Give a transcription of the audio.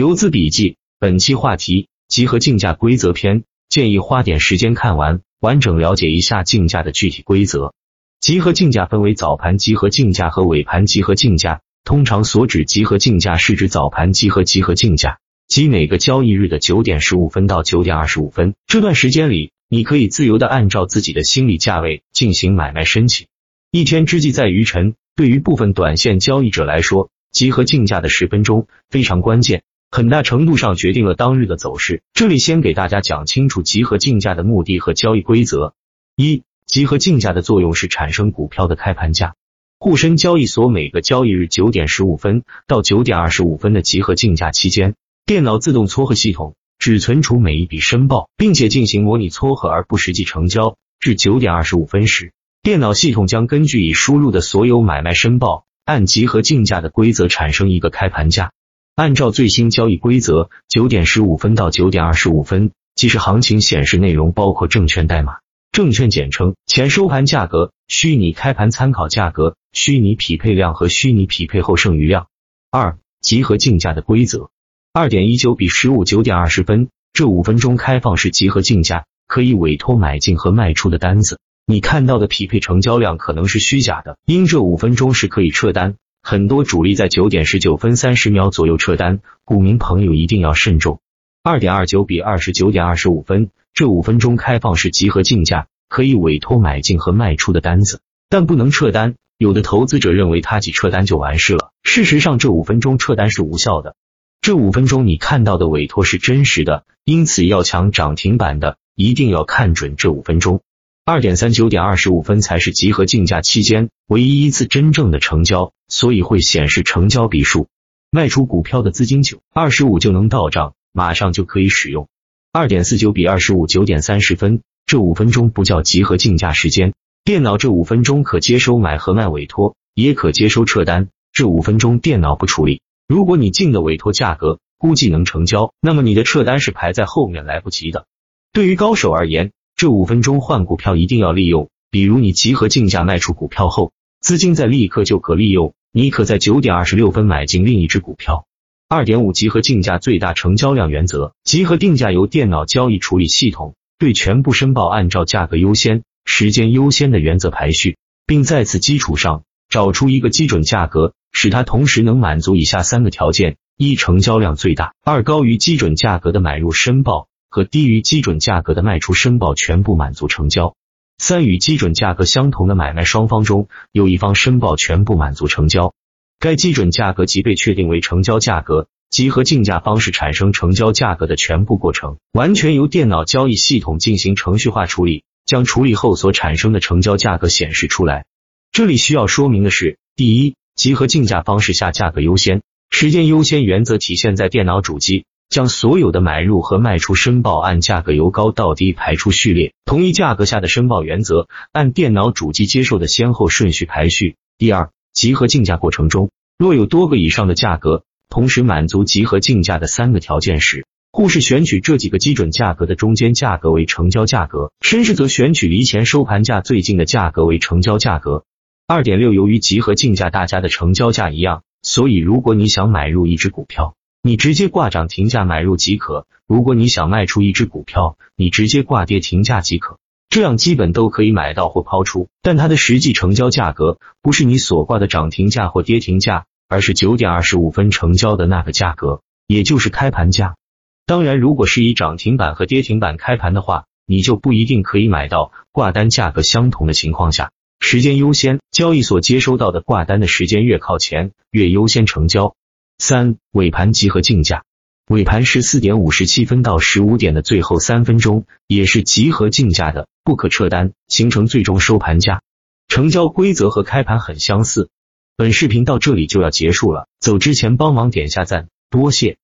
游资笔记，本期话题：集合竞价规则篇，建议花点时间看完，完整了解一下竞价的具体规则。集合竞价分为早盘集合竞价和尾盘集合竞价，通常所指集合竞价是指早盘集合集合竞价，即每个交易日的九点十五分到九点二十五分这段时间里，你可以自由的按照自己的心理价位进行买卖申请。一天之计在于晨，对于部分短线交易者来说，集合竞价的十分钟非常关键。很大程度上决定了当日的走势。这里先给大家讲清楚集合竞价的目的和交易规则。一、集合竞价的作用是产生股票的开盘价。沪深交易所每个交易日九点十五分到九点二十五分的集合竞价期间，电脑自动撮合系统只存储每一笔申报，并且进行模拟撮合而不实际成交。至九点二十五分时，电脑系统将根据已输入的所有买卖申报，按集合竞价的规则产生一个开盘价。按照最新交易规则，九点十五分到九点二十五分，即时行情显示内容包括证券代码、证券简称、前收盘价格、虚拟开盘参考价格、虚拟匹配量和虚拟匹配后剩余量。二、集合竞价的规则：二点一九比十五九点二十分，这五分钟开放式集合竞价，可以委托买进和卖出的单子。你看到的匹配成交量可能是虚假的，因这五分钟是可以撤单。很多主力在九点十九分三十秒左右撤单，股民朋友一定要慎重。二点二九比二十九点二十五分，这五分钟开放式集合竞价，可以委托买进和卖出的单子，但不能撤单。有的投资者认为他几撤单就完事了，事实上这五分钟撤单是无效的。这五分钟你看到的委托是真实的，因此要抢涨停板的，一定要看准这五分钟。二点三九点二十五分才是集合竞价期间唯一一次真正的成交，所以会显示成交笔数。卖出股票的资金九二十五就能到账，马上就可以使用。二点四九比二十五九点三十分，这五分钟不叫集合竞价时间，电脑这五分钟可接收买和卖委托，也可接收撤单。这五分钟电脑不处理。如果你进的委托价格估计能成交，那么你的撤单是排在后面来不及的。对于高手而言。这五分钟换股票一定要利用，比如你集合竞价卖出股票后，资金在立刻就可利用，你可在九点二十六分买进另一只股票。二点五集合竞价最大成交量原则，集合定价由电脑交易处理系统对全部申报按照价格优先、时间优先的原则排序，并在此基础上找出一个基准价格，使它同时能满足以下三个条件：一、成交量最大；二、高于基准价格的买入申报。和低于基准价格的卖出申报全部满足成交。三与基准价格相同的买卖双方中有一方申报全部满足成交，该基准价格即被确定为成交价格。集合竞价方式产生成交价格的全部过程，完全由电脑交易系统进行程序化处理，将处理后所产生的成交价格显示出来。这里需要说明的是，第一，集合竞价方式下价格优先、时间优先原则体现在电脑主机。将所有的买入和卖出申报按价格由高到低排出序列，同一价格下的申报原则按电脑主机接受的先后顺序排序。第二，集合竞价过程中，若有多个以上的价格同时满足集合竞价的三个条件时，沪市选取这几个基准价格的中间价格为成交价格，深市则选取离前收盘价最近的价格为成交价格。二点六，由于集合竞价大家的成交价一样，所以如果你想买入一只股票。你直接挂涨停价买入即可。如果你想卖出一只股票，你直接挂跌停价即可。这样基本都可以买到或抛出，但它的实际成交价格不是你所挂的涨停价或跌停价，而是九点二十五分成交的那个价格，也就是开盘价。当然，如果是以涨停板和跌停板开盘的话，你就不一定可以买到。挂单价格相同的情况下，时间优先，交易所接收到的挂单的时间越靠前，越优先成交。三尾盘集合竞价，尾盘十四点五十七分到十五点的最后三分钟，也是集合竞价的，不可撤单，形成最终收盘价。成交规则和开盘很相似。本视频到这里就要结束了，走之前帮忙点下赞，多谢。